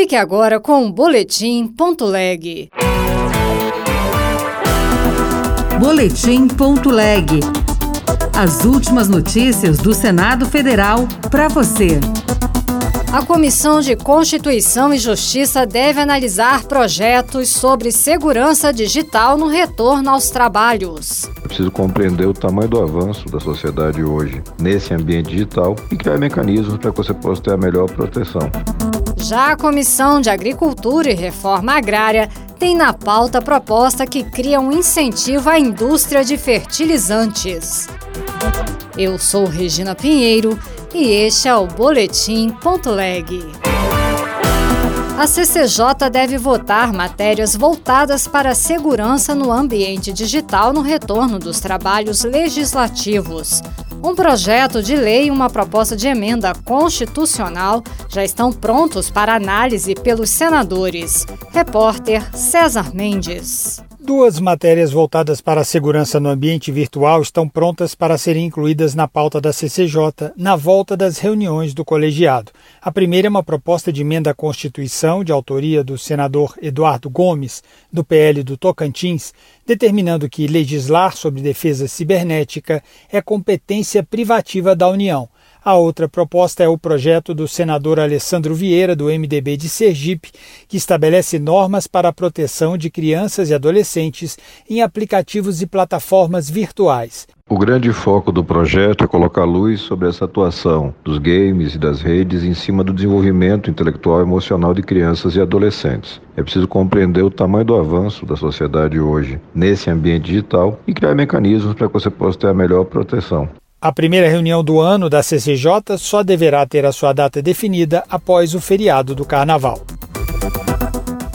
Fique agora com o Boletim.leg. Boletim.leg. As últimas notícias do Senado Federal para você. A Comissão de Constituição e Justiça deve analisar projetos sobre segurança digital no retorno aos trabalhos. É preciso compreender o tamanho do avanço da sociedade hoje nesse ambiente digital e criar mecanismos para que você possa ter a melhor proteção. Já a Comissão de Agricultura e Reforma Agrária tem na pauta proposta que cria um incentivo à indústria de fertilizantes. Eu sou Regina Pinheiro e este é o Boletim.leg. A CCJ deve votar matérias voltadas para a segurança no ambiente digital no retorno dos trabalhos legislativos. Um projeto de lei e uma proposta de emenda constitucional já estão prontos para análise pelos senadores. Repórter César Mendes. Duas matérias voltadas para a segurança no ambiente virtual estão prontas para serem incluídas na pauta da CCJ na volta das reuniões do colegiado. A primeira é uma proposta de emenda à Constituição, de autoria do senador Eduardo Gomes, do PL do Tocantins, determinando que legislar sobre defesa cibernética é competência privativa da União. A outra proposta é o projeto do senador Alessandro Vieira, do MDB de Sergipe, que estabelece normas para a proteção de crianças e adolescentes em aplicativos e plataformas virtuais. O grande foco do projeto é colocar luz sobre essa atuação dos games e das redes em cima do desenvolvimento intelectual e emocional de crianças e adolescentes. É preciso compreender o tamanho do avanço da sociedade hoje nesse ambiente digital e criar mecanismos para que você possa ter a melhor proteção. A primeira reunião do ano da CCJ só deverá ter a sua data definida após o feriado do Carnaval.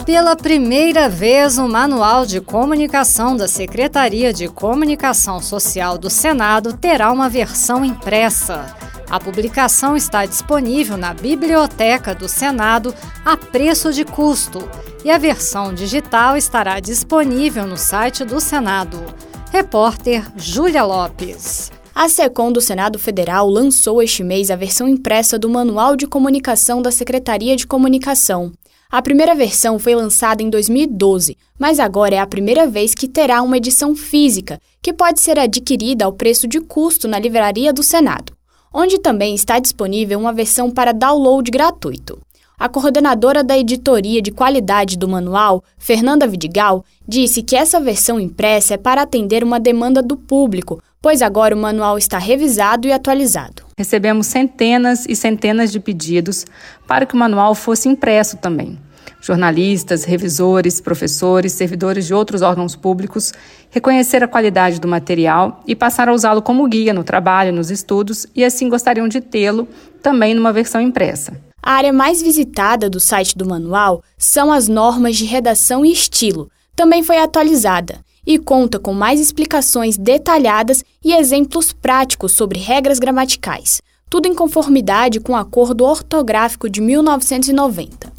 Pela primeira vez, o Manual de Comunicação da Secretaria de Comunicação Social do Senado terá uma versão impressa. A publicação está disponível na Biblioteca do Senado a preço de custo e a versão digital estará disponível no site do Senado. Repórter Júlia Lopes. A SECOM do Senado Federal lançou este mês a versão impressa do Manual de Comunicação da Secretaria de Comunicação. A primeira versão foi lançada em 2012, mas agora é a primeira vez que terá uma edição física, que pode ser adquirida ao preço de custo na Livraria do Senado, onde também está disponível uma versão para download gratuito. A coordenadora da editoria de qualidade do manual, Fernanda Vidigal, disse que essa versão impressa é para atender uma demanda do público, pois agora o manual está revisado e atualizado. Recebemos centenas e centenas de pedidos para que o manual fosse impresso também. Jornalistas, revisores, professores, servidores de outros órgãos públicos reconheceram a qualidade do material e passaram a usá-lo como guia no trabalho, nos estudos e assim gostariam de tê-lo também numa versão impressa. A área mais visitada do site do manual são as normas de redação e estilo. Também foi atualizada e conta com mais explicações detalhadas e exemplos práticos sobre regras gramaticais, tudo em conformidade com o Acordo Ortográfico de 1990.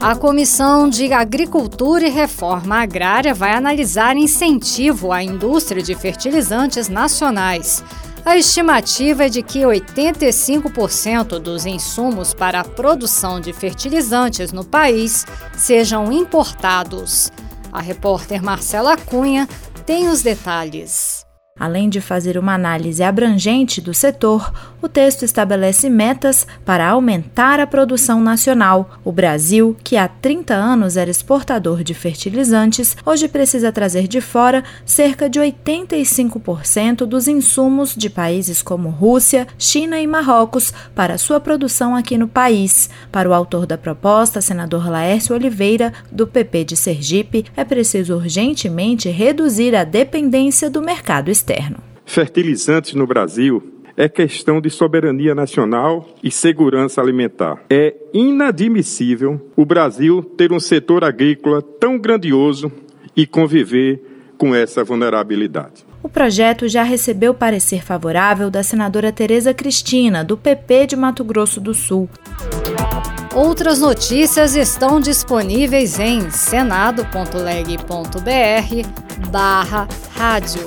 A Comissão de Agricultura e Reforma Agrária vai analisar incentivo à indústria de fertilizantes nacionais. A estimativa é de que 85% dos insumos para a produção de fertilizantes no país sejam importados. A repórter Marcela Cunha tem os detalhes. Além de fazer uma análise abrangente do setor, o texto estabelece metas para aumentar a produção nacional. O Brasil, que há 30 anos era exportador de fertilizantes, hoje precisa trazer de fora cerca de 85% dos insumos de países como Rússia, China e Marrocos para sua produção aqui no país. Para o autor da proposta, senador Laércio Oliveira, do PP de Sergipe, é preciso urgentemente reduzir a dependência do mercado externo externo. Fertilizantes no Brasil é questão de soberania nacional e segurança alimentar. É inadmissível o Brasil ter um setor agrícola tão grandioso e conviver com essa vulnerabilidade. O projeto já recebeu parecer favorável da senadora Tereza Cristina, do PP de Mato Grosso do Sul. Outras notícias estão disponíveis em senado.leg.br barra rádio.